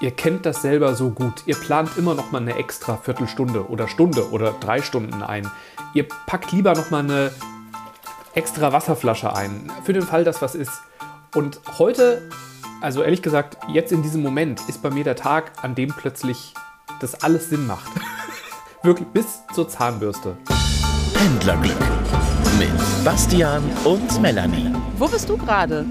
Ihr kennt das selber so gut. Ihr plant immer noch mal eine extra Viertelstunde oder Stunde oder drei Stunden ein. Ihr packt lieber noch mal eine extra Wasserflasche ein, für den Fall, dass was ist. Und heute, also ehrlich gesagt, jetzt in diesem Moment ist bei mir der Tag, an dem plötzlich das alles Sinn macht. Wirklich bis zur Zahnbürste. Pendlerglück mit Bastian und Melanie. Wo bist du gerade?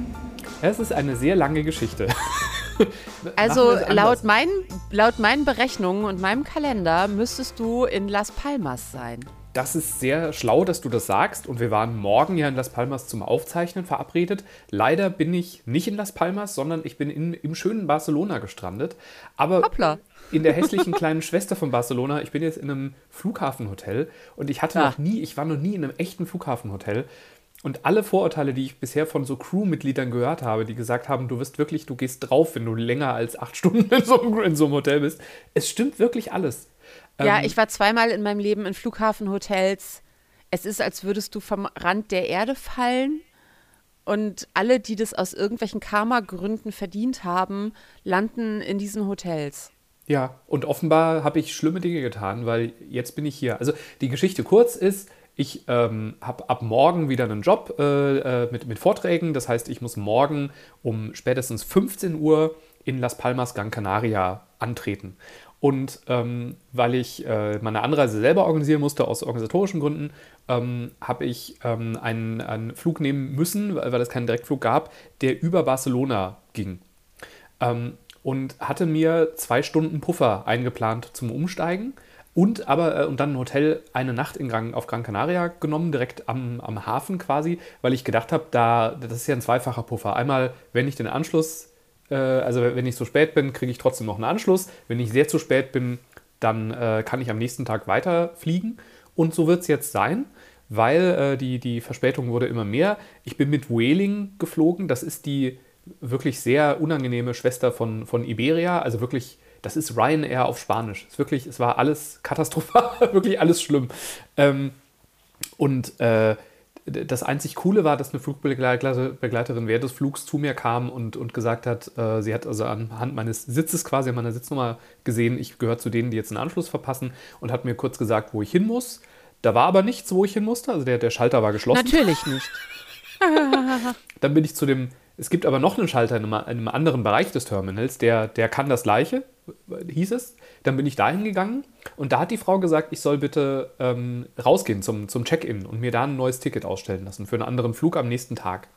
Es ist eine sehr lange Geschichte. Also laut meinen, laut meinen Berechnungen und meinem Kalender müsstest du in Las Palmas sein. Das ist sehr schlau, dass du das sagst. Und wir waren morgen ja in Las Palmas zum Aufzeichnen verabredet. Leider bin ich nicht in Las Palmas, sondern ich bin in, im schönen Barcelona gestrandet. Aber Hoppla. in der hässlichen kleinen Schwester von Barcelona. Ich bin jetzt in einem Flughafenhotel und ich hatte Ah. noch nie, ich war noch nie in einem echten Flughafenhotel. Und alle Vorurteile, die ich bisher von so Crewmitgliedern gehört habe, die gesagt haben, du wirst wirklich, du gehst drauf, wenn du länger als acht Stunden in so, einem- in so einem Hotel bist. Es stimmt wirklich alles. Ja, Ähm, ich war zweimal in meinem Leben in Flughafenhotels. Es ist, als würdest du vom Rand der Erde fallen. Und alle, die das aus irgendwelchen Karma-Gründen verdient haben, landen in diesen Hotels. Ja, und offenbar habe ich schlimme Dinge getan, weil jetzt bin ich hier. Also die Geschichte kurz ist, ich ähm, habe ab morgen wieder einen Job äh, äh, mit, mit Vorträgen. Das heißt, ich muss morgen um spätestens 15 Uhr in Las Palmas Gran Canaria antreten. Und ähm, weil ich äh, meine Anreise selber organisieren musste, aus organisatorischen Gründen, ähm, habe ich ähm, einen, einen Flug nehmen müssen, weil, weil es keinen Direktflug gab, der über Barcelona ging ähm, und hatte mir zwei Stunden Puffer eingeplant zum Umsteigen und aber äh, und dann ein Hotel eine Nacht in Gran, auf Gran Canaria genommen, direkt am, am Hafen quasi, weil ich gedacht habe, da das ist ja ein zweifacher Puffer. Einmal, wenn ich den Anschluss, äh, also wenn ich so spät bin, kriege ich trotzdem noch einen Anschluss. Wenn ich sehr zu spät bin, dann äh, kann ich am nächsten Tag weiterfliegen. Und so wird es jetzt sein, weil äh, die, die Verspätung wurde immer mehr. Ich bin mit Vueling geflogen. Das ist die wirklich sehr unangenehme Schwester von, von Iberia. Also wirklich, das ist Ryanair auf Spanisch. Es, ist wirklich, es war alles katastrophal, wirklich alles schlimm. Ähm, und äh, das einzig Coole war, dass eine Flugbegleiterin während des Flugs zu mir kam und, und gesagt hat, äh, sie hat also anhand meines Sitzes quasi, an meiner Sitznummer gesehen, ich gehöre zu denen, die jetzt einen Anschluss verpassen und hat mir kurz gesagt, wo ich hin muss. Da war aber nichts, wo ich hin musste. Also der, der Schalter war geschlossen. Natürlich nicht. Dann bin ich zu dem, es gibt aber noch einen Schalter in einem, in einem anderen Bereich des Terminals, der, der kann das gleiche, hieß es. Dann bin ich dahin gegangen und da hat die Frau gesagt, ich soll bitte ähm, rausgehen zum, zum Check-in und mir da ein neues Ticket ausstellen lassen für einen anderen Flug am nächsten Tag.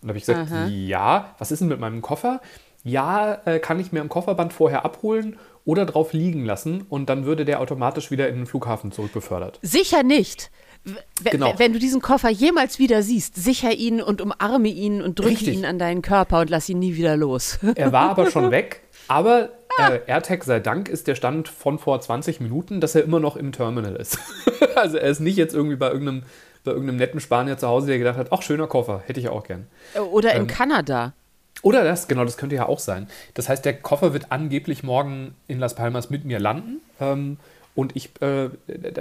Und da habe ich gesagt, Aha. ja, was ist denn mit meinem Koffer? Ja, äh, kann ich mir am Kofferband vorher abholen oder drauf liegen lassen und dann würde der automatisch wieder in den Flughafen zurückbefördert. Sicher nicht. W- Genau. Wenn du diesen Koffer jemals wieder siehst, sicher ihn und umarme ihn und drücke ihn an deinen Körper und lass ihn nie wieder los. Er war aber schon weg. Aber äh, AirTag sei Dank ist der Stand von vor 20 Minuten, dass er immer noch im Terminal ist. also er ist nicht jetzt irgendwie bei irgendeinem, bei irgendeinem netten Spanier zu Hause, der gedacht hat, ach, schöner Koffer, hätte ich auch gern. Oder Ähm, in Kanada. Oder das, genau, das könnte ja auch sein. Das heißt, der Koffer wird angeblich morgen in Las Palmas mit mir landen. Ähm, und ich, äh,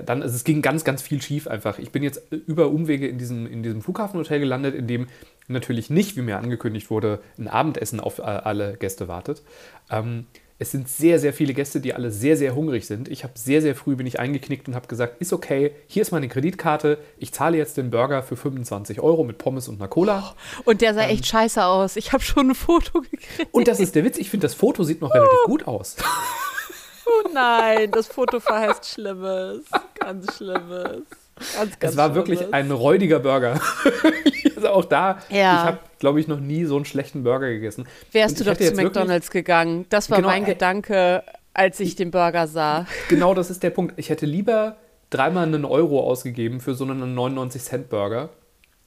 dann, also es ging ganz, ganz viel schief einfach. Ich bin jetzt über Umwege in diesem, in diesem Flughafenhotel gelandet, in dem natürlich nicht, wie mir angekündigt wurde, ein Abendessen auf äh, alle Gäste wartet. Ähm, es sind sehr, sehr viele Gäste, die alle sehr, sehr hungrig sind. Ich habe sehr, sehr früh bin ich eingeknickt und habe gesagt, ist okay, hier ist meine Kreditkarte, ich zahle jetzt den Burger für 25 Euro mit Pommes und einer Cola. Und der sah ähm, echt scheiße aus. Ich habe schon ein Foto gekriegt. Und das ist der Witz, ich finde, das Foto sieht noch relativ gut aus. Oh nein, das Foto verheißt Schlimmes. Ganz Schlimmes. Ganz, ganz Es war wirklich Schlimmes. ein räudiger Burger. also auch da, Ja. ich habe, glaube ich, noch nie so einen schlechten Burger gegessen. Wärst du doch zu McDonalds gegangen. Das war Genau, mein ey. Gedanke, als ich den Burger sah. Genau das ist der Punkt. Ich hätte lieber dreimal einen Euro ausgegeben für so einen 99-Cent-Burger.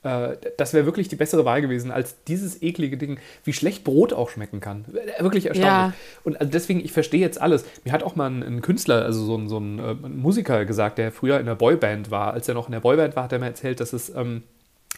Äh, Das wäre wirklich die bessere Wahl gewesen als dieses eklige Ding, wie schlecht Brot auch schmecken kann. Äh, Wirklich erstaunlich. Ja. Und also deswegen, ich verstehe jetzt alles. Mir hat auch mal ein, ein Künstler, also so ein, so ein, äh, ein Musiker gesagt, der früher in der Boyband war. Als er noch in der Boyband war, hat er mir erzählt, dass es ähm,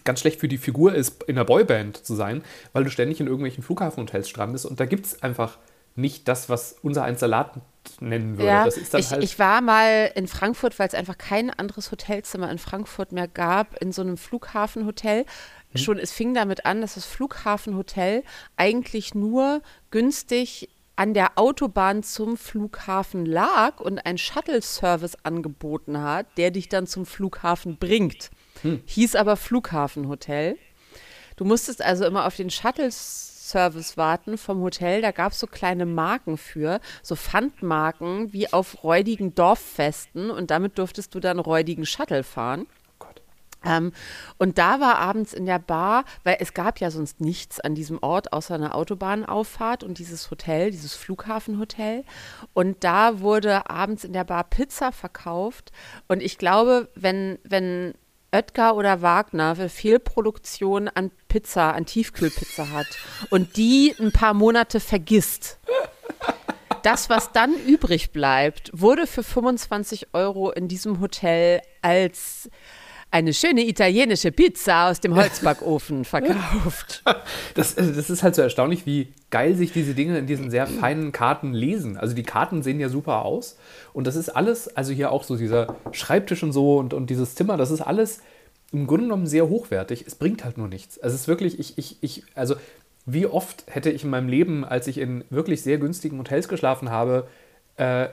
ganz schlecht für die Figur ist, in der Boyband zu sein, weil du ständig in irgendwelchen Flughafenhotels strandest und da gibt es einfach nicht das, was unser ein Salat nennen würde. Ja, ich, halt ich war mal in Frankfurt, weil es einfach kein anderes Hotelzimmer in Frankfurt mehr gab, in so einem Flughafenhotel. Mhm. Schon, es fing damit an, dass das Flughafenhotel eigentlich nur günstig an der Autobahn zum Flughafen lag und einen Shuttle-Service angeboten hat, der dich dann zum Flughafen bringt. Hm. Hieß aber Flughafenhotel. Du musstest also immer auf den Shuttle-Service warten vom Hotel. Da gab es so kleine Marken für, so Pfandmarken wie auf räudigen Dorffesten. Und damit durftest du dann räudigen Shuttle fahren. Ähm, und da war abends in der Bar, weil es gab ja sonst nichts an diesem Ort außer eine Autobahnauffahrt und dieses Hotel, dieses Flughafenhotel. Und da wurde abends in der Bar Pizza verkauft. Und ich glaube, wenn, wenn Oetker oder Wagner für Fehlproduktion an Pizza, an Tiefkühlpizza hat und die ein paar Monate vergisst, das, was dann übrig bleibt, wurde für 25 Euro in diesem Hotel als eine schöne italienische Pizza aus dem Holzbackofen verkauft. Das, also das, ist halt so erstaunlich, wie geil sich diese Dinge in diesen sehr feinen Karten lesen. Also die Karten sehen ja super aus. Und das ist alles, also hier auch so dieser Schreibtisch und so und, und dieses Zimmer, das ist alles im Grunde genommen sehr hochwertig. Es bringt halt nur nichts. Also es ist wirklich, ich, ich, ich, also wie oft hätte ich in meinem Leben, als ich in wirklich sehr günstigen Hotels geschlafen habe, äh,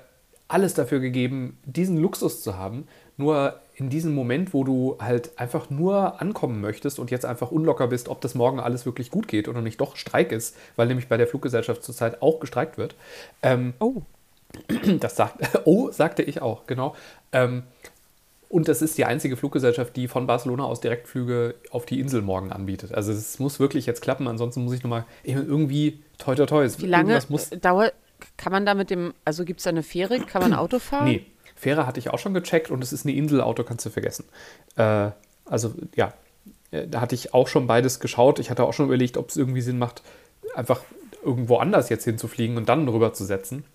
alles dafür gegeben, diesen Luxus zu haben. Nur in diesem Moment, wo du halt einfach nur ankommen möchtest und jetzt einfach unlocker bist, ob das morgen alles wirklich gut geht oder nicht doch Streik ist, weil nämlich bei der Fluggesellschaft zurzeit auch gestreikt wird. Ähm, oh. Das sagt, oh, sagte ich auch, genau. Ähm, und das ist die einzige Fluggesellschaft, die von Barcelona aus Direktflüge auf die Insel morgen anbietet. Also es muss wirklich jetzt klappen, ansonsten muss ich nochmal irgendwie toi toi toi. Wie lange dauert, kann man da mit dem, also gibt es da eine Fähre, kann man Auto fahren? Nee, Fähre hatte ich auch schon gecheckt und es ist eine Insel, Auto kannst du vergessen. Äh, also ja, äh, da hatte ich auch schon beides geschaut. Ich hatte auch schon überlegt, ob es irgendwie Sinn macht, einfach irgendwo anders jetzt hinzufliegen und dann rüber zu setzen.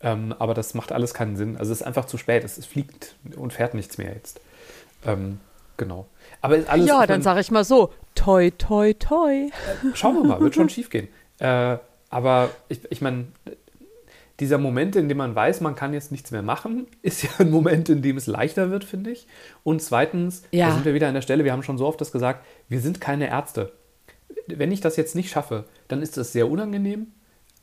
Ähm, aber das macht alles keinen Sinn. Also es ist einfach zu spät. Es, es fliegt und fährt nichts mehr jetzt. Ähm, genau. Aber alles, ja, dann sage ich mal so, toi, toi, toi. Äh, schauen wir mal, wird schon schief gehen. Äh, aber ich, ich meine, dieser Moment, in dem man weiß, man kann jetzt nichts mehr machen, ist ja ein Moment, in dem es leichter wird, finde ich. Und zweitens, ja. da sind wir wieder an der Stelle, wir haben schon so oft das gesagt, wir sind keine Ärzte. Wenn ich das jetzt nicht schaffe, dann ist das sehr unangenehm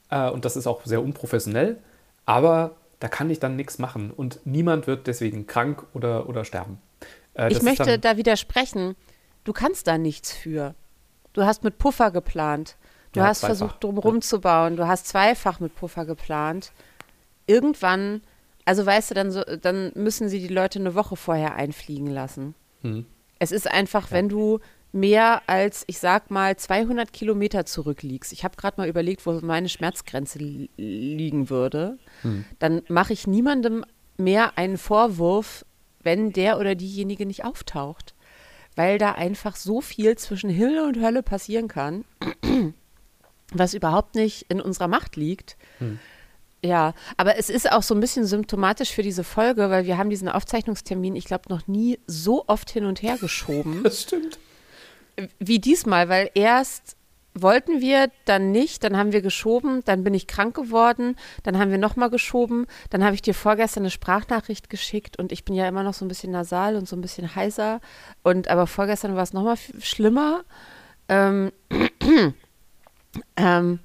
äh, und das ist auch sehr unprofessionell, aber da kann ich dann nichts machen und niemand wird deswegen krank oder, oder sterben. Äh, ich möchte da widersprechen. Du kannst da nichts für. Du hast mit Puffer geplant. Du ja, hast zweifach. versucht, drumherum ja. zu bauen. Du hast zweifach mit Puffer geplant. Irgendwann, also weißt du, dann, so, dann müssen sie die Leute eine Woche vorher einfliegen lassen. Hm. Es ist einfach, ja. wenn du mehr als, ich sag mal, 200 Kilometer zurückliegst. Ich habe gerade mal überlegt, wo meine Schmerzgrenze li liegen würde. Hm. Dann mache ich niemandem mehr einen Vorwurf, wenn der oder diejenige nicht auftaucht. Weil da einfach so viel zwischen Himmel und Hölle passieren kann was überhaupt nicht in unserer Macht liegt. Hm. Ja, aber es ist auch so ein bisschen symptomatisch für diese Folge, weil wir haben diesen Aufzeichnungstermin, ich glaube, noch nie so oft hin und her geschoben. Das stimmt. Wie diesmal, weil erst wollten wir, dann nicht, dann haben wir geschoben, dann bin ich krank geworden, dann haben wir nochmal geschoben, dann habe ich dir vorgestern eine Sprachnachricht geschickt und ich bin ja immer noch so ein bisschen nasal und so ein bisschen heiser und aber vorgestern war es nochmal schlimmer. Ähm, Ähm,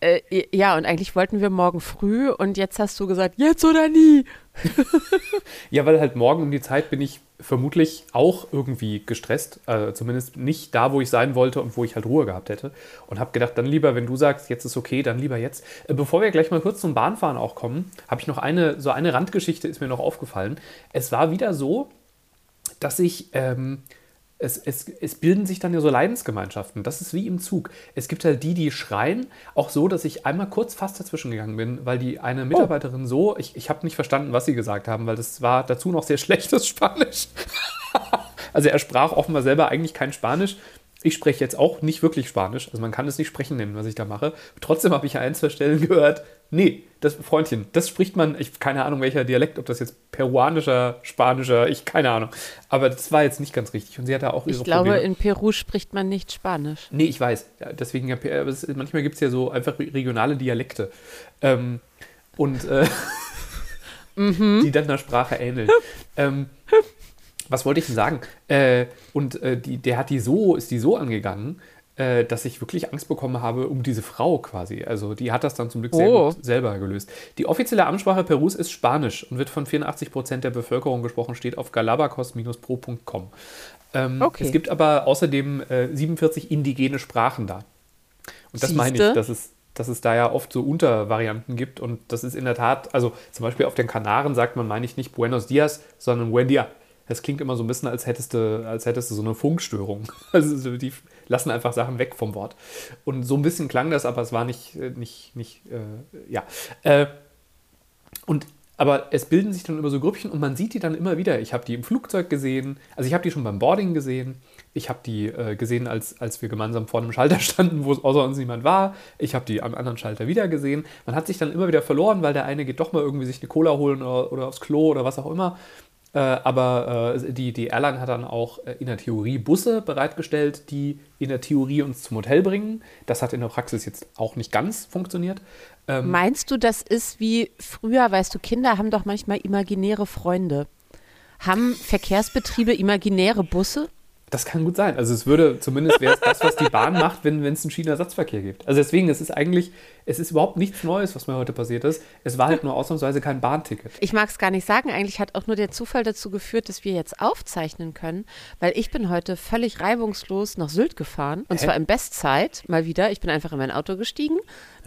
äh, ja, und eigentlich wollten wir morgen früh und jetzt hast du gesagt, jetzt oder nie. ja, weil halt morgen um die Zeit bin ich vermutlich auch irgendwie gestresst. Äh, zumindest nicht da, wo ich sein wollte und wo ich halt Ruhe gehabt hätte. Und habe gedacht, dann lieber, wenn du sagst, jetzt ist okay, dann lieber jetzt. Äh, bevor wir gleich mal kurz zum Bahnfahren auch kommen, habe ich noch eine, so eine Randgeschichte ist mir noch aufgefallen. Es war wieder so, dass ich. Ähm, es, es, es, bilden sich dann ja so Leidensgemeinschaften. Das ist wie im Zug. Es gibt halt die, die schreien, auch so, dass ich einmal kurz fast dazwischen gegangen bin, weil die eine Mitarbeiterin oh. so, ich, ich habe nicht verstanden, was sie gesagt haben, weil das war dazu noch sehr schlechtes Spanisch. also er sprach offenbar selber eigentlich kein Spanisch. Ich spreche jetzt auch nicht wirklich Spanisch, also man kann es nicht sprechen nennen, was ich da mache. Trotzdem habe ich ein, zwei Stellen gehört, nee, das Freundchen, das spricht man, ich keine Ahnung welcher Dialekt, ob das jetzt peruanischer, spanischer, ich keine Ahnung. Aber das war jetzt nicht ganz richtig und sie hatte auch ihre Ich glaube, Probleme. in Peru spricht man nicht Spanisch. Nee, ich weiß. Deswegen, ja, manchmal gibt es ja so einfach regionale Dialekte. Ähm, und äh, mhm. die dann der Sprache ähneln. ähm, was wollte ich denn sagen? Äh, und äh, die, der hat die so, ist die so angegangen, äh, dass ich wirklich Angst bekommen habe um diese Frau quasi. Also die hat das dann zum Glück Oh. selber gelöst. Die offizielle Amtssprache Perus ist Spanisch und wird von 84 Prozent der Bevölkerung gesprochen, steht auf galabacos-pro.com. Ähm, Okay. Es gibt aber außerdem äh, 47 indigene Sprachen da. Und das meine ich, Siehste? dass es, dass es da ja oft so Untervarianten gibt. Und das ist in der Tat, also zum Beispiel auf den Kanaren sagt man, meine ich nicht Buenos Dias, sondern Buen dia. Das klingt immer so ein bisschen, als hättest du, als hättest du so eine Funkstörung. Also so, die lassen einfach Sachen weg vom Wort. Und so ein bisschen klang das, aber es war nicht, äh, nicht, nicht, äh, ja. Äh, und aber es bilden sich dann immer so Grüppchen und man sieht die dann immer wieder. Ich habe die im Flugzeug gesehen, also ich habe die schon beim Boarding gesehen. Ich habe die äh, gesehen, als, als wir gemeinsam vor einem Schalter standen, wo es außer uns niemand war. Ich habe die am anderen Schalter wieder gesehen. Man hat sich dann immer wieder verloren, weil der eine geht doch mal irgendwie sich eine Cola holen oder, oder aufs Klo oder was auch immer. Äh, aber äh, die, die Airline hat dann auch äh, in der Theorie Busse bereitgestellt, die in der Theorie uns zum Hotel bringen. Das hat in der Praxis jetzt auch nicht ganz funktioniert. Ähm, Meinst du, das ist wie früher, weißt du, Kinder haben doch manchmal imaginäre Freunde. Haben Verkehrsbetriebe imaginäre Busse? Das kann gut sein. Also es würde, zumindest wäre es das, was die Bahn macht, wenn es einen Schienenersatzverkehr gibt. Also deswegen, es ist eigentlich, es ist überhaupt nichts Neues, was mir heute passiert ist. Es war halt nur ausnahmsweise kein Bahnticket. Ich mag es gar nicht sagen. Eigentlich hat auch nur der Zufall dazu geführt, dass wir jetzt aufzeichnen können, weil ich bin heute völlig reibungslos nach Sylt gefahren und Hä? zwar in Bestzeit mal wieder. Ich bin einfach in mein Auto gestiegen,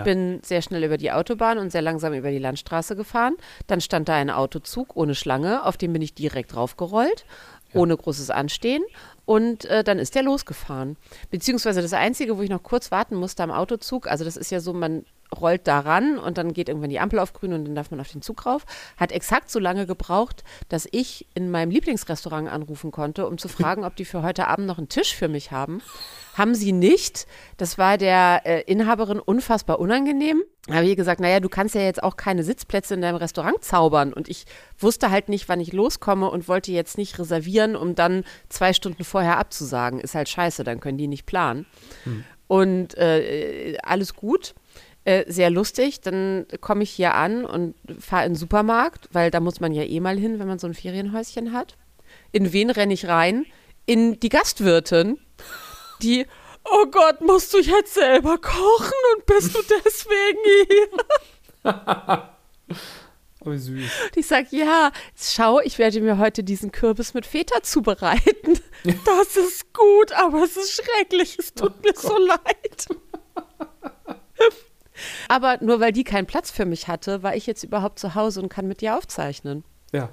bin sehr schnell über die Autobahn und sehr langsam über die Landstraße gefahren. Dann stand da ein Autozug ohne Schlange, auf den bin ich direkt draufgerollt, ohne großes Anstehen. Und äh, dann ist der losgefahren. Beziehungsweise das Einzige, wo ich noch kurz warten musste am Autozug, also das ist ja so, man rollt da ran und dann geht irgendwann die Ampel auf grün und dann darf man auf den Zug rauf. Hat exakt so lange gebraucht, dass ich in meinem Lieblingsrestaurant anrufen konnte, um zu fragen, ob die für heute Abend noch einen Tisch für mich haben. Haben sie nicht. Das war der äh, Inhaberin unfassbar unangenehm. Da habe ich gesagt, naja, du kannst ja jetzt auch keine Sitzplätze in deinem Restaurant zaubern. Und ich wusste halt nicht, wann ich loskomme und wollte jetzt nicht reservieren, um dann zwei Stunden vorher abzusagen. Ist halt scheiße, dann können die nicht planen. Und äh, alles gut. Äh, sehr lustig. Dann komme ich hier an und fahre in den Supermarkt, weil da muss man ja eh mal hin, wenn man so ein Ferienhäuschen hat. In wen renne ich rein? In die Gastwirtin, die, oh Gott, musst du jetzt selber kochen und bist du deswegen hier? Oh, süß. Und ich sage, ja, schau, ich werde mir heute diesen Kürbis mit Feta zubereiten. Das ist gut, aber es ist schrecklich. Es tut mir so leid. Aber nur weil die keinen Platz für mich hatte, war ich jetzt überhaupt zu Hause und kann mit dir aufzeichnen. Ja.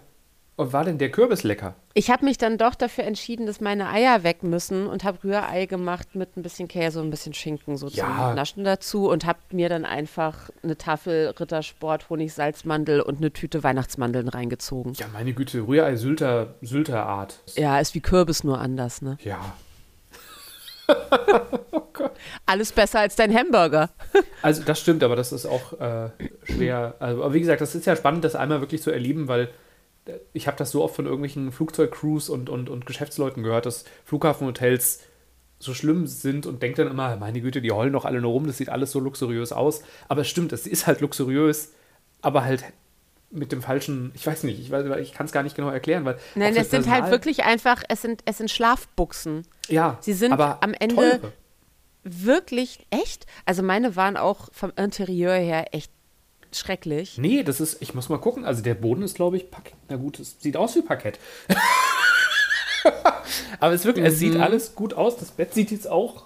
Und war denn der Kürbis lecker? Ich habe mich dann doch dafür entschieden, dass meine Eier weg müssen und habe Rührei gemacht mit ein bisschen Käse und ein bisschen Schinken so Ja. zum Naschen dazu und habe mir dann einfach eine Tafel Rittersport, Honig, Salzmandel und eine Tüte Weihnachtsmandeln reingezogen. Ja, meine Güte, Rührei Sylter, Sylter Art. Ja, ist wie Kürbis nur anders, ne? Ja. Alles besser als dein Hamburger. Also das stimmt, aber das ist auch äh, schwer. Also, aber wie gesagt, das ist ja spannend, das einmal wirklich zu erleben, weil ich habe das so oft von irgendwelchen Flugzeugcrews und, und, und Geschäftsleuten gehört, dass Flughafenhotels so schlimm sind und denkt dann immer, meine Güte, die heulen doch alle nur rum, das sieht alles so luxuriös aus. Aber es stimmt, es ist halt luxuriös, aber halt mit dem falschen, ich weiß nicht, ich, weiß- ich kann es gar nicht genau erklären, weil Nein, es sind halt wirklich einfach, es sind, es sind Schlafbuchsen. ja, sie sind aber am Ende- teure. Wirklich echt? Also meine waren auch vom Interieur her echt schrecklich. Nee, das ist, ich muss mal gucken. Also der Boden ist, glaube ich, Parkett. Na gut, es sieht aus wie Parkett. Aber es, wirklich, es sieht Mhm. alles gut aus. Das Bett sieht jetzt auch.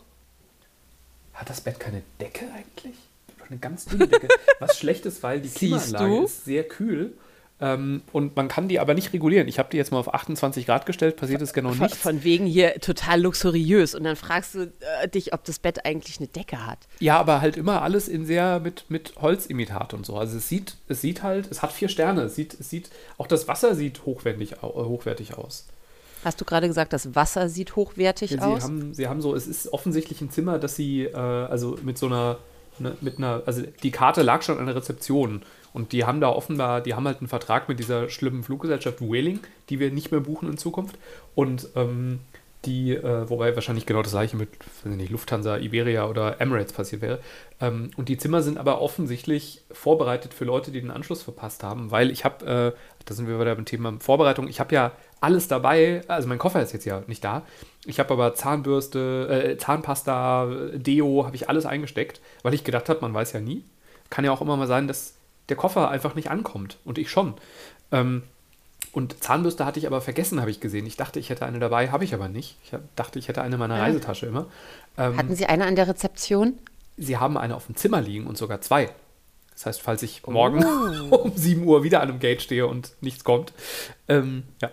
Hat das Bett keine Decke eigentlich? Doch Eine ganz dünne Decke. Was schlecht ist, weil die Siehst Klimaanlage du? ist sehr kühl. Ähm, und man kann die aber nicht regulieren. Ich habe die jetzt mal auf 28 Grad gestellt, passiert ist genau nichts. von wegen hier total luxuriös. Und dann fragst du äh, dich, ob das Bett eigentlich eine Decke hat. Ja, aber halt immer alles in sehr mit, mit Holzimitat und so. Also es sieht, es sieht halt, es hat vier Sterne. Es sieht, es sieht, auch das Wasser sieht hochwertig, äh, hochwertig aus. Hast du gerade gesagt, das Wasser sieht hochwertig Ja, sie, aus? haben, sie haben so, es ist offensichtlich ein Zimmer, dass sie, äh, also mit so einer, ne, mit einer, also die Karte lag schon an der Rezeption und die haben da offenbar, die haben halt einen Vertrag mit dieser schlimmen Fluggesellschaft Whaling, die wir nicht mehr buchen in Zukunft und ähm, die, äh, wobei wahrscheinlich genau das gleiche mit nicht, Lufthansa, Iberia oder Emirates passiert wäre. Ähm, und die Zimmer sind aber offensichtlich vorbereitet für Leute, die den Anschluss verpasst haben, weil ich habe, äh, da sind wir wieder beim Thema Vorbereitung, ich habe ja alles dabei, also mein Koffer ist jetzt ja nicht da. Ich habe aber Zahnbürste, äh, Zahnpasta, Deo, habe ich alles eingesteckt, weil ich gedacht habe, man weiß ja nie. Kann ja auch immer mal sein, dass der Koffer einfach nicht ankommt und ich schon. Ähm, und Zahnbürste hatte ich aber vergessen, habe ich gesehen. Ich dachte, ich hätte eine dabei, habe ich aber nicht. Ich dachte, ich hätte eine in meiner. Reisetasche immer. Ähm, Hatten Sie eine an der Rezeption? Sie haben eine auf dem Zimmer liegen und sogar zwei. Das heißt, falls ich morgen um 7 Uhr wieder an einem Gate stehe und nichts kommt. Ähm, ja.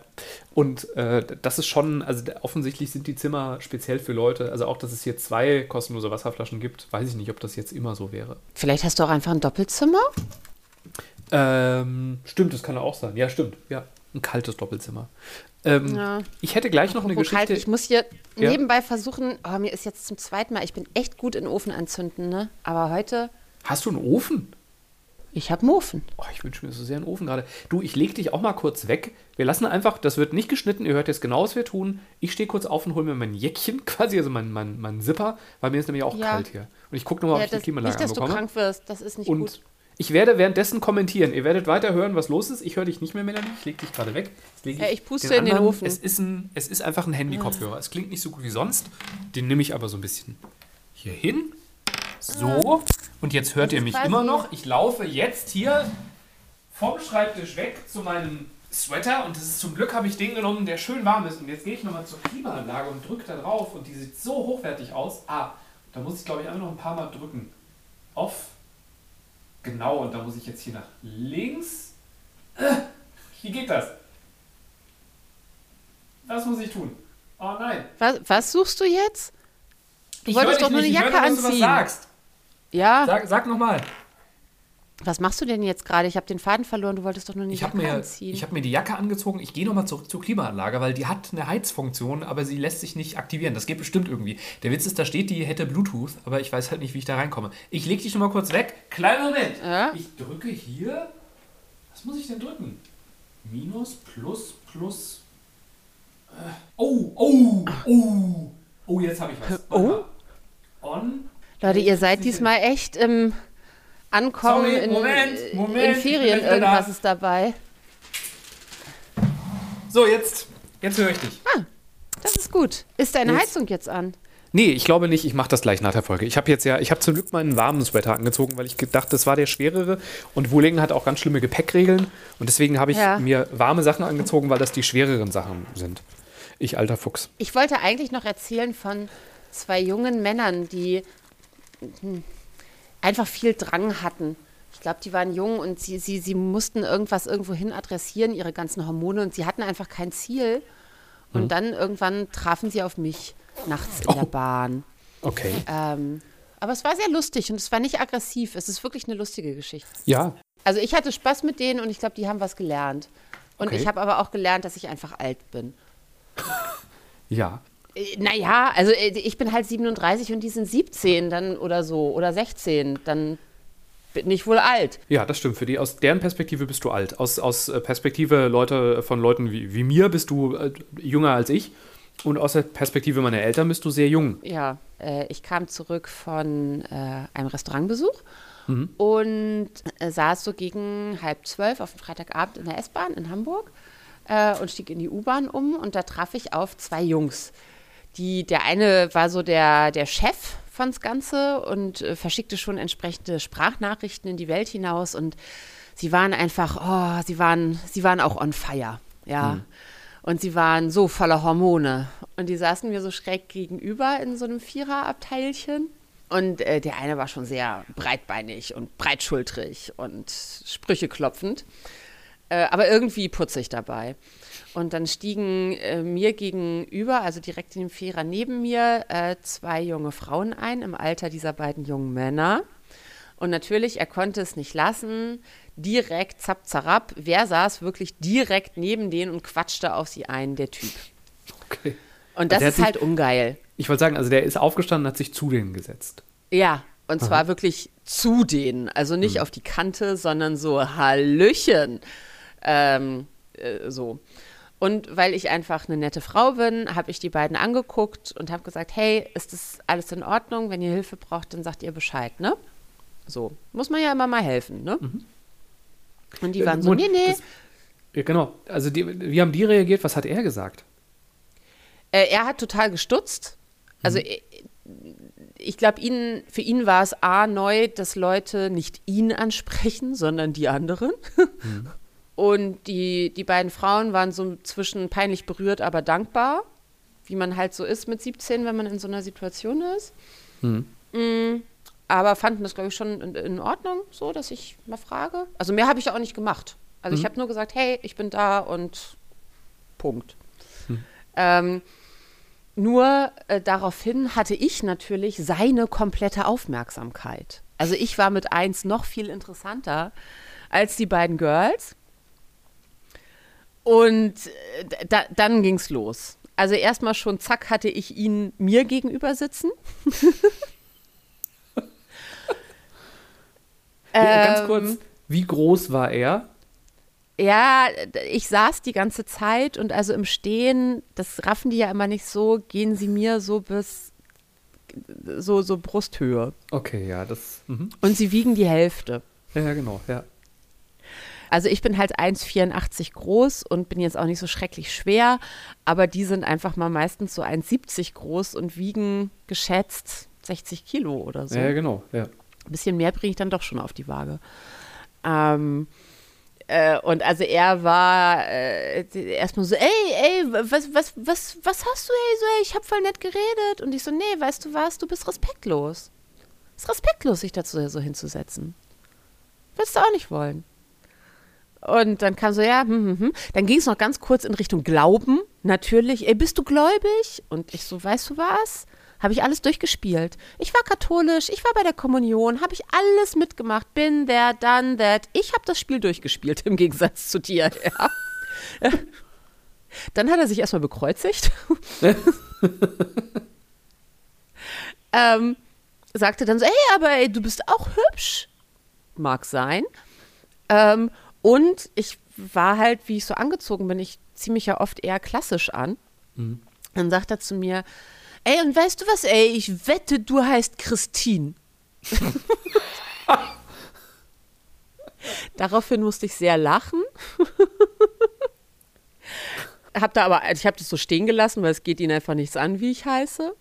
Und äh, das ist schon, also offensichtlich sind die Zimmer speziell für Leute. Also auch, dass es hier zwei kostenlose Wasserflaschen gibt, weiß ich nicht, ob das jetzt immer so wäre. Vielleicht hast du auch einfach ein Doppelzimmer? Ähm, stimmt, das kann auch sein. Ja, stimmt. Ja, ein kaltes Doppelzimmer. Ähm, Ja. Ich hätte gleich noch eine Apropos kalt, Geschichte. ich muss hier Ja. nebenbei versuchen, oh, mir ist jetzt zum zweiten Mal, ich bin echt gut in Ofen anzünden, ne? Aber heute, Hast du einen Ofen? ich habe einen Ofen. Oh, ich wünsche mir so sehr einen Ofen gerade. Du, ich leg dich auch mal kurz weg. Wir lassen einfach, das wird nicht geschnitten, ihr hört jetzt genau, was wir tun. Ich stehe kurz auf und hole mir mein Jäckchen, quasi, also mein, mein, mein Zipper, weil mir ist nämlich auch Ja. kalt hier. Und ich gucke nochmal, Ja, ob ich die das, Klimaanlage nicht, dass du anbekomme. krank wirst, das ist nicht Und gut. Ich werde währenddessen kommentieren. Ihr werdet weiter hören, was los ist. Ich höre dich nicht mehr, Melanie. Ich leg dich gerade weg. Leg Ja, ich puste in den anderen- Ofen. Es ist, ein, es ist einfach ein Handy-Kopfhörer. Es klingt nicht so gut wie sonst. Den nehme ich aber so ein bisschen hier hin. So. Und jetzt hört ihr mich immer noch. Ich laufe jetzt hier vom Schreibtisch weg zu meinem Sweater. Und das ist zum Glück habe ich den genommen, der schön warm ist. Und jetzt gehe ich nochmal zur Klimaanlage und drücke da drauf. Und die sieht so hochwertig aus. Ah, da muss ich glaube ich einfach noch ein paar Mal drücken. Off. Genau, und da muss ich jetzt hier nach links. Äh, Wie geht das? Was muss ich tun? Oh nein. Was, was suchst du jetzt? Du Ich wolltest hör doch nur eine. Jacke was anziehen. sagst. Ja, Sag, sag nochmal. Was machst du denn jetzt gerade? Ich habe den Faden verloren, du wolltest doch nur eine Ich Jacke habe mir, anziehen. ich hab mir die Jacke angezogen. Ich gehe nochmal zurück zur Klimaanlage, weil die hat eine Heizfunktion, aber sie lässt sich nicht aktivieren. Das geht bestimmt irgendwie. Der Witz ist, da steht, die hätte Bluetooth, aber ich weiß halt nicht, wie ich da reinkomme. Ich leg dich nochmal kurz weg. Kleinen Moment. Ja? Ich drücke hier. Was muss ich denn drücken? Minus, plus, plus. Äh, oh, oh, oh. Oh, jetzt habe ich was. Oh? On. Leute, ihr seid diesmal echt im Ankommen Sorry, in, Moment, in Moment, bin Ferien. Irgendwas da. ist dabei. So, jetzt. Jetzt höre ich dich. Das ist gut. Ist deine Jetzt- Heizung jetzt an? Nee, ich glaube nicht. Ich mache das gleich nach der Folge. Ich habe jetzt ja, ich habe zum Glück meinen warmen Sweater angezogen, weil ich gedacht, das war der schwerere. Und Wuling hat auch ganz schlimme Gepäckregeln. Und deswegen habe ich Ja. mir warme Sachen angezogen, weil das die schwereren Sachen sind. Ich alter Fuchs. Ich wollte eigentlich noch erzählen von zwei jungen Männern, die hm, einfach viel Drang hatten. Ich glaube, die waren jung und sie, sie, sie mussten irgendwas irgendwohin adressieren, ihre ganzen Hormone, und sie hatten einfach kein Ziel. Und dann irgendwann trafen sie auf mich nachts in der Oh. Bahn. Okay. Ähm, aber es war sehr lustig und es war nicht aggressiv. Es ist wirklich eine lustige Geschichte. Ja. Also ich hatte Spaß mit denen und ich glaube, die haben was gelernt. Und Okay. ich habe aber auch gelernt, dass ich einfach alt bin. Ja. Äh, Naja, also äh, ich bin halt 37 und die sind 17 dann oder so oder 16. Dann bin ich wohl alt. Ja, das stimmt. Für die, aus deren Perspektive bist du alt. Aus, aus äh, Perspektive Leute, von Leuten wie, wie mir bist du äh, jünger als ich. Und aus der Perspektive meiner Eltern bist du sehr jung. Ja, äh, ich kam zurück von äh, einem Restaurantbesuch und äh, saß so gegen halb zwölf auf dem Freitagabend in der S-Bahn in Hamburg äh, und stieg in die U-Bahn um und da traf ich auf zwei Jungs. Die, der eine war so der, der Chef von's Ganze und äh, verschickte schon entsprechende Sprachnachrichten in die Welt hinaus und sie waren einfach, oh, sie waren, sie waren auch on fire, ja. Und sie waren so voller Hormone. Und die saßen mir so schräg gegenüber in so einem Viererabteilchen. Und äh, der eine war schon sehr breitbeinig und breitschultrig und Sprüche klopfend. Äh, aber irgendwie putzig dabei. Und dann stiegen äh, mir gegenüber, also direkt in dem Vierer neben mir, äh, zwei junge Frauen ein im Alter dieser beiden jungen Männer. Und natürlich, er konnte es nicht lassen, direkt zapp, zarab. Wer saß wirklich direkt neben denen und quatschte auf sie ein? Der Typ. Okay. Und das Der hat ist sich- halt ungeil. Ich wollte sagen, also der ist aufgestanden, hat sich zu denen gesetzt. Ja, und zwar wirklich zu denen. Also nicht Hm. auf die Kante, sondern so Hallöchen. Ähm, äh, so. Und weil ich einfach eine nette Frau bin, habe ich die beiden angeguckt und habe gesagt, hey, ist das alles in Ordnung? Wenn ihr Hilfe braucht, dann sagt ihr Bescheid, ne? So, muss man ja immer mal helfen, ne? Mhm. Und die waren so, nee, nee. Das, ja, genau. Also die, wie haben die reagiert? Was hat er gesagt? Äh, er hat total gestutzt. Also Mhm. ich, ich glaube, ihn, für ihn war es A neu, dass Leute nicht ihn ansprechen, sondern die anderen. Mhm. Und die, die beiden Frauen waren so zwischen peinlich berührt, aber dankbar, wie man halt so ist mit 17, wenn man in so einer Situation ist. Mhm. Mm, aber fanden das, glaube ich, schon in, in Ordnung, so, dass ich mal frage. Also mehr habe ich auch nicht gemacht. Also ich habe nur gesagt, hey, ich bin da und Punkt. Ähm, nur äh, daraufhin hatte ich natürlich seine komplette Aufmerksamkeit. Also ich war mit eins noch viel interessanter als die beiden Girls. Und äh, da, dann ging es los. Also erstmal schon, zack, hatte ich ihn mir gegenüber sitzen. Ja, ganz Ähm, kurz, wie groß war er? Ja, ich saß die ganze Zeit und also im Stehen, das raffen die ja immer nicht so, gehen sie mir so bis so, so Brusthöhe. Okay, ja, das. Mhm. Und sie wiegen die Hälfte. Ja, ja, genau, ja. Also ich bin halt 1,84 groß und bin jetzt auch nicht so schrecklich schwer, aber die sind einfach mal meistens so 1,70 groß und wiegen geschätzt 60 Kilo oder so. Ja, genau, ja. Ein bisschen mehr bringe ich dann doch schon auf die Waage. Ähm, äh, und also er war äh, erstmal so, ey, ey, was, was, was, was hast du, ey, so, ey, ich hab voll nett geredet. Und ich so, nee, weißt du was, du bist respektlos. Ist respektlos, sich dazu so hinzusetzen. Willst du auch nicht wollen. Und dann kam so, ja, hm, hm, hm. Dann ging es noch ganz kurz in Richtung Glauben. Natürlich, ey, bist du gläubig? Und ich so, weißt du was? Habe ich alles durchgespielt. Ich war katholisch, ich war bei der Kommunion, habe ich alles mitgemacht. Bin there, done that. Ich habe das Spiel durchgespielt, im Gegensatz zu dir. Ja. Dann hat er sich erstmal bekreuzigt. ähm, sagte dann so, ey, aber ey, du bist auch hübsch. Mag sein. Ähm, und ich war halt, wie ich so angezogen bin, ich ziehe mich ja oft eher klassisch an. Dann sagt er zu mir, ey, und weißt du was, ey, ich wette, du heißt Christine. Daraufhin musste ich sehr lachen. hab da aber, also ich habe das so stehen gelassen, weil es geht ihn einfach nichts an, wie ich heiße.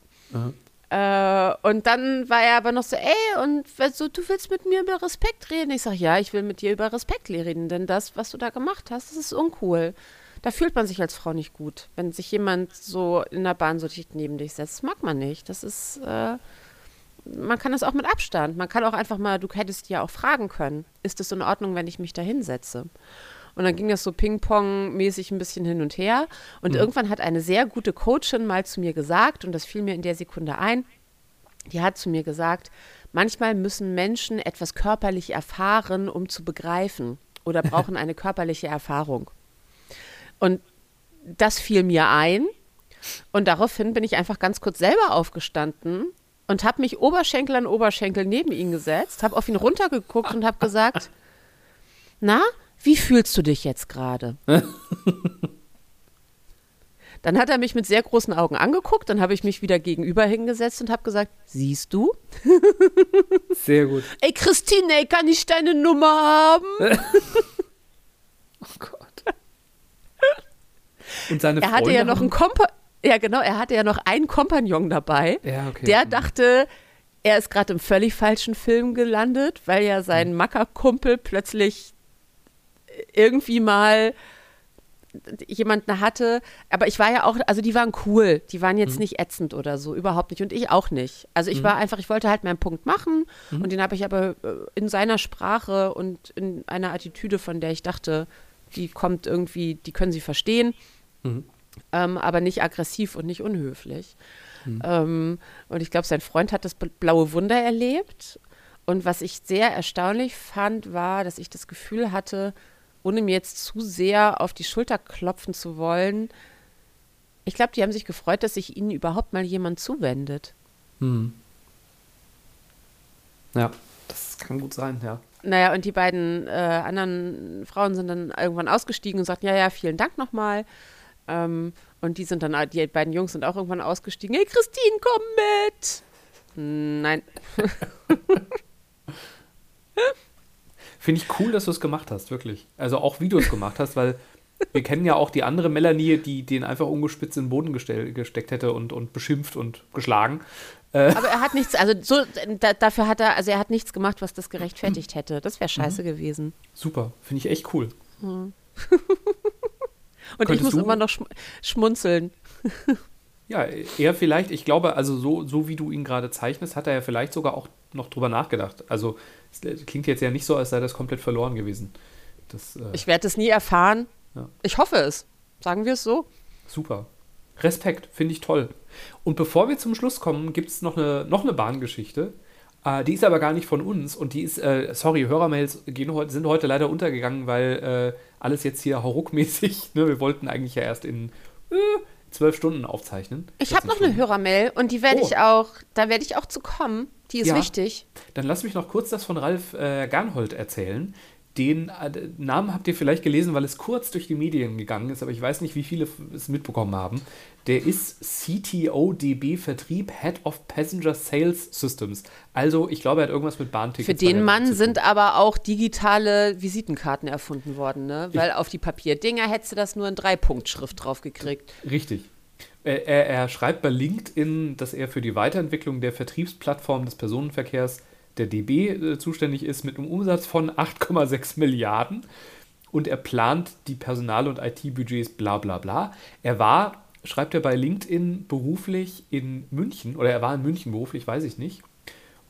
Äh, und dann war er aber noch so, ey, und so, du willst mit mir über Respekt reden? Ich sage, ja, ich will mit dir über Respekt reden, denn das, was du da gemacht hast, das ist uncool. Da fühlt man sich als Frau nicht gut, wenn sich jemand so in der Bahn so dicht neben dich setzt. Das mag man nicht. Das ist, äh, man kann das auch mit Abstand. Man kann auch einfach mal, du hättest ja auch fragen können, ist es in Ordnung, wenn ich mich da hinsetze? Und dann ging das so Ping-Pong-mäßig ein bisschen hin und her. Und irgendwann hat eine sehr gute Coachin mal zu mir gesagt, und das fiel mir in der Sekunde ein, die hat zu mir gesagt, manchmal müssen Menschen etwas körperlich erfahren, um zu begreifen oder brauchen eine körperliche Erfahrung. Und das fiel mir ein. Und daraufhin bin ich einfach ganz kurz selber aufgestanden und habe mich Oberschenkel an Oberschenkel neben ihn gesetzt, habe auf ihn runtergeguckt und habe gesagt, na, wie fühlst du dich jetzt gerade? Dann hat er mich mit sehr großen Augen angeguckt, dann habe ich mich wieder gegenüber hingesetzt und habe gesagt, siehst du? Sehr gut. Ey, Christine, ey, kann ich deine Nummer haben? Oh Gott. Und seine Er hatte Freunde ja noch einen Kompa ja genau, er hatte ja noch einen Kompagnon dabei. Ja, okay. Der dachte, er ist gerade im völlig falschen Film gelandet, weil ja sein Mackerkumpel plötzlich irgendwie mal jemanden hatte. Aber ich war ja auch, also die waren cool. Die waren Mhm. jetzt nicht ätzend oder so, überhaupt nicht. Und ich auch nicht. Also ich war einfach, ich wollte halt meinen Punkt machen Mhm. und den habe ich aber äh, in seiner Sprache und in einer Attitüde, von der ich dachte, die kommt irgendwie, die können sie verstehen ähm, aber nicht aggressiv und nicht unhöflich. Ähm, und ich glaube, sein Freund hat das blaue Wunder erlebt. Und was ich sehr erstaunlich fand, war, dass ich das Gefühl hatte, ohne mir jetzt zu sehr auf die Schulter klopfen zu wollen, ich glaube, die haben sich gefreut, dass sich ihnen überhaupt mal jemand zuwendet. Hm. Ja, das kann gut sein, ja. Naja, und die beiden äh, anderen Frauen sind dann irgendwann ausgestiegen und sagten, ja, ja, vielen Dank nochmal. Ähm, und die sind dann, die beiden Jungs sind auch irgendwann ausgestiegen. Hey, Christine, komm mit! Nein. Finde ich cool, dass du es gemacht hast, wirklich. Also auch wie du es gemacht hast, weil wir kennen ja auch die andere Melanie, die den einfach ungespitzt in den Boden gesteckt hätte und, und beschimpft und geschlagen. Äh. Aber er hat nichts, also so, da, dafür hat er, also er hat nichts gemacht, was das gerechtfertigt hätte. Das wäre scheiße mhm. gewesen. Super, finde ich echt cool. Mhm. und Könntest ich muss du? immer noch schm schmunzeln. ja, er vielleicht, ich glaube, also so, so wie du ihn gerade zeichnest, hat er ja vielleicht sogar auch noch drüber nachgedacht. Also es klingt jetzt ja nicht so, als sei das komplett verloren gewesen. Das, äh, ich werde es nie erfahren. Ja. Ich hoffe es. Sagen wir es so. Super. Respekt, finde ich toll. Und bevor wir zum Schluss kommen, gibt es noch eine, noch eine Bahngeschichte. Äh, die ist aber gar nicht von uns und die ist, äh, sorry, Hörermails gehen heute, sind heute leider untergegangen, weil äh, alles jetzt hier hauruckmäßig, ne, wir wollten eigentlich ja erst in äh, zwölf Stunden aufzeichnen. Ich habe noch eine Hörermail und die werde oh. ich auch, da werde ich auch zu kommen. Die ist ja, wichtig. Dann lass mich noch kurz das von Ralf äh, Gernhold erzählen. Den äh, Namen habt ihr vielleicht gelesen, weil es kurz durch die Medien gegangen ist, aber ich weiß nicht, wie viele es mitbekommen haben. Der ist CTO DB Vertrieb Head of Passenger Sales Systems. Also, ich glaube, er hat irgendwas mit Bahntickets. Für den Mann sind aber auch digitale Visitenkarten erfunden worden, ne? Weil ich auf die Papierdinger hättest du das nur in Dreipunktschrift drauf gekriegt. Richtig. Er, er, er, schreibt bei LinkedIn, dass er für die Weiterentwicklung der Vertriebsplattform des Personenverkehrs der DB äh, zuständig ist mit einem Umsatz von 8,6 Milliarden und er plant die Personal- und IT-Budgets bla bla bla. Er war, schreibt er bei LinkedIn, beruflich in München oder er war in München beruflich, weiß ich nicht,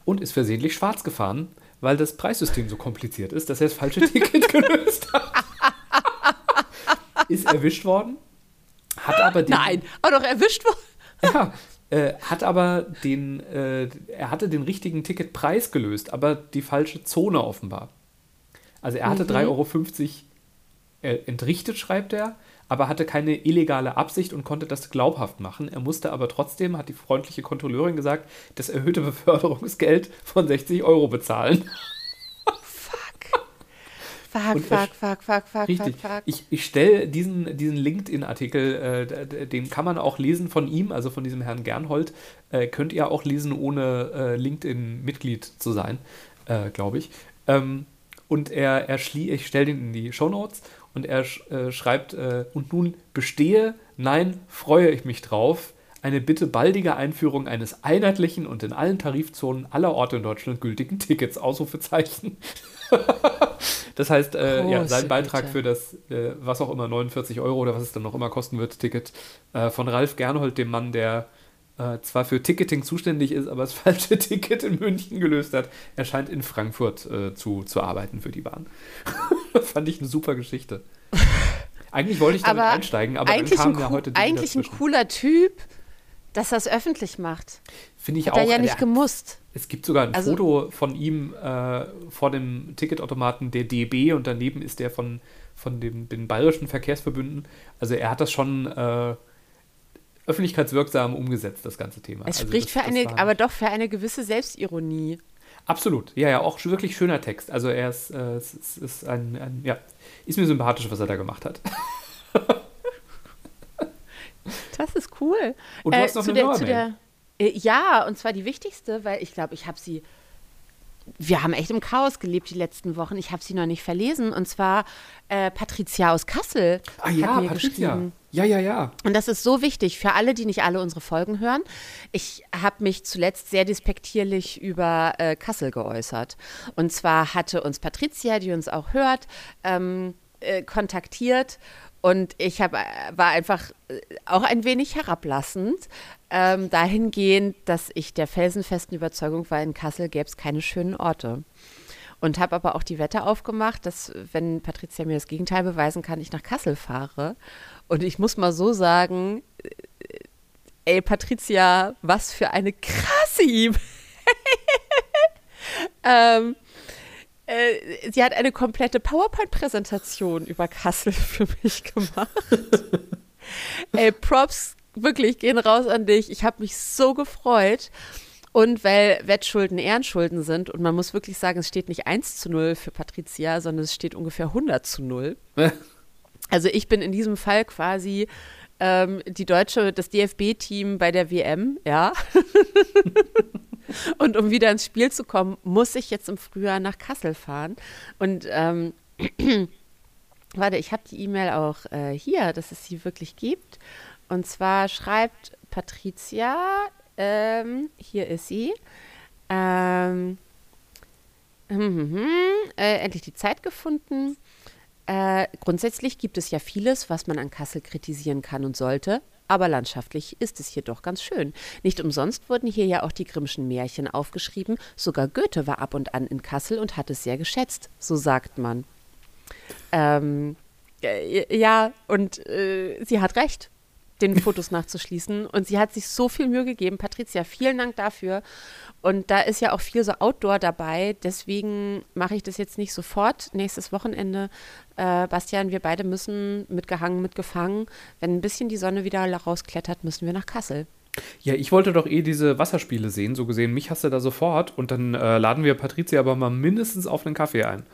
und ist versehentlich schwarz gefahren, weil das Preissystem so kompliziert ist, dass er das falsche Ticket gelöst hat. ist erwischt worden, hat aber den. Nein, aber doch erwischt worden. Ja, äh, hat aber den, äh, er hatte den richtigen Ticketpreis gelöst, aber die falsche Zone offenbar. Also er hatte mhm. 3,50 Euro äh, entrichtet, schreibt er, aber hatte keine illegale Absicht und konnte das glaubhaft machen. Er musste aber trotzdem, hat die freundliche Kontrolleurin gesagt, das erhöhte Beförderungsgeld von 60 Euro bezahlen. Fuck, fuck, fuck, fuck, fuck, richtig. fuck, fuck. Ich, ich stelle diesen, diesen LinkedIn-Artikel, äh, den kann man auch lesen von ihm, also von diesem Herrn Gernhold. Äh, könnt ihr auch lesen, ohne äh, LinkedIn-Mitglied zu sein, äh, glaube ich. Ähm, und er, er schlie, ich stelle den in die Shownotes und er sch, äh, schreibt, äh, und nun bestehe, nein, freue ich mich drauf, eine bitte baldige Einführung eines einheitlichen und in allen Tarifzonen aller Orte in Deutschland gültigen Tickets, Ausrufezeichen. das heißt, äh, ja, sein Beitrag Bitte. für das, äh, was auch immer, 49 Euro oder was es dann noch immer kosten wird, Ticket äh, von Ralf Gernhold, dem Mann, der äh, zwar für Ticketing zuständig ist, aber das falsche Ticket in München gelöst hat. Er scheint in Frankfurt äh, zu, zu arbeiten für die Bahn. Fand ich eine super Geschichte. Eigentlich wollte ich damit aber einsteigen, aber dann kam ja heute Eigentlich ein cooler Typ, dass er es öffentlich macht. Finde ich Hat auch. Er ja nicht gemusst. Es gibt sogar ein also, Foto von ihm äh, vor dem Ticketautomaten der DB und daneben ist der von, von dem, den bayerischen Verkehrsverbünden. Also er hat das schon äh, öffentlichkeitswirksam umgesetzt, das ganze Thema. Es also spricht das, für eine, aber doch für eine gewisse Selbstironie. Absolut, ja, ja, auch wirklich schöner Text. Also er ist, äh, ist, ist ein, ein, ja, ist mir sympathisch, was er da gemacht hat. das ist cool. Und du äh, hast noch eine der, zu der, äh, ja, und zwar die wichtigste, weil ich glaube, ich habe sie. Wir haben echt im Chaos gelebt die letzten Wochen. Ich habe sie noch nicht verlesen. Und zwar äh, Patricia aus Kassel. Ah ja, Patricia. Ja, ja, ja. Und das ist so wichtig für alle, die nicht alle unsere Folgen hören. Ich habe mich zuletzt sehr despektierlich über äh, Kassel geäußert. Und zwar hatte uns Patricia, die uns auch hört, ähm, äh, kontaktiert und ich hab, war einfach äh, auch ein wenig herablassend, ähm, dahingehend, dass ich der felsenfesten Überzeugung war, in Kassel gäbe es keine schönen Orte. Und habe aber auch die Wette aufgemacht, dass, wenn Patricia mir das Gegenteil beweisen kann, ich nach Kassel fahre. Und ich muss mal so sagen, äh, ey Patricia, was für eine krasse E-Mail. ähm, äh, sie hat eine komplette PowerPoint-Präsentation über Kassel für mich gemacht. Ey, Props wirklich gehen raus an dich. Ich habe mich so gefreut. Und weil Wettschulden Ehrenschulden sind und man muss wirklich sagen, es steht nicht 1 zu 0 für Patricia, sondern es steht ungefähr 100 zu 0. also ich bin in diesem Fall quasi ähm, die deutsche, das DFB-Team bei der WM, ja. und um wieder ins Spiel zu kommen, muss ich jetzt im Frühjahr nach Kassel fahren. Und ähm, warte, ich habe die E-Mail auch äh, hier, dass es sie wirklich gibt. Und zwar schreibt Patricia, ähm, hier ist sie. Ähm, äh, endlich die Zeit gefunden. Äh, grundsätzlich gibt es ja vieles, was man an Kassel kritisieren kann und sollte. Aber landschaftlich ist es hier doch ganz schön. Nicht umsonst wurden hier ja auch die Grimmschen Märchen aufgeschrieben. Sogar Goethe war ab und an in Kassel und hat es sehr geschätzt, so sagt man. Ähm, äh, ja, und äh, sie hat recht den Fotos nachzuschließen. Und sie hat sich so viel Mühe gegeben. Patricia, vielen Dank dafür. Und da ist ja auch viel so Outdoor dabei. Deswegen mache ich das jetzt nicht sofort. Nächstes Wochenende, äh, Bastian, wir beide müssen mitgehangen, mitgefangen. Wenn ein bisschen die Sonne wieder rausklettert, müssen wir nach Kassel. Ja, ich wollte doch eh diese Wasserspiele sehen. So gesehen, mich hast du da sofort. Und dann äh, laden wir Patricia aber mal mindestens auf einen Kaffee ein.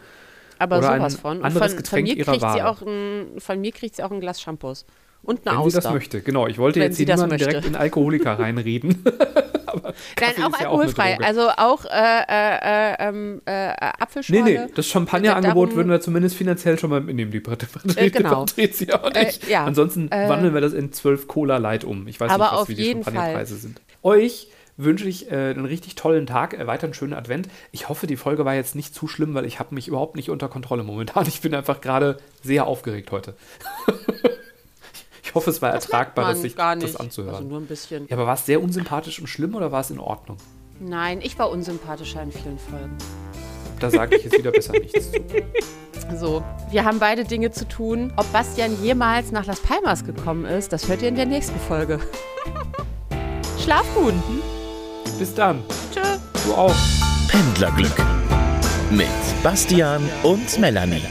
Aber Oder sowas ein von. Und anderes von, Getränk von, mir ihrer kriegt sie Wahl. auch ein, von mir kriegt sie auch ein Glas Shampoos. Und eine Wenn sie Auster. das möchte, genau. Ich wollte Wenn jetzt sie hier niemanden direkt in Alkoholiker reinreden. Nein, auch ja alkoholfrei. Droge. also auch äh, äh, äh, ähm, äh, Nee, Apfelschorle. nee, das Champagnerangebot würden wir zumindest finanziell schon mal mitnehmen, die Äh, genau. Patricia und Äh, ich. ja. Ansonsten Äh, wandeln wir das in 12 Cola Light um. Ich weiß nicht, was wie die Champagnerpreise sind. Euch wünsche ich äh, einen richtig tollen Tag, äh, weiter einen schönen Advent. Ich hoffe, die Folge war jetzt nicht zu schlimm, weil ich habe mich überhaupt nicht unter Kontrolle momentan. Ich bin einfach gerade sehr aufgeregt heute. ich hoffe, es war ertragbar, Man das sich gar das nicht. anzuhören. Also nur ein bisschen. ja, aber war es sehr unsympathisch und schlimm oder war es in Ordnung? Nein, ich war unsympathischer in vielen Folgen. Da sage ich jetzt wieder besser nichts zu. So, wir haben beide Dinge zu tun. Ob Bastian jemals nach Las Palmas gekommen ist, das hört ihr in der nächsten Folge. Schlaf gut. Bis dann. Tschö. Du auch. Pendlerglück mit Bastian und Melanie.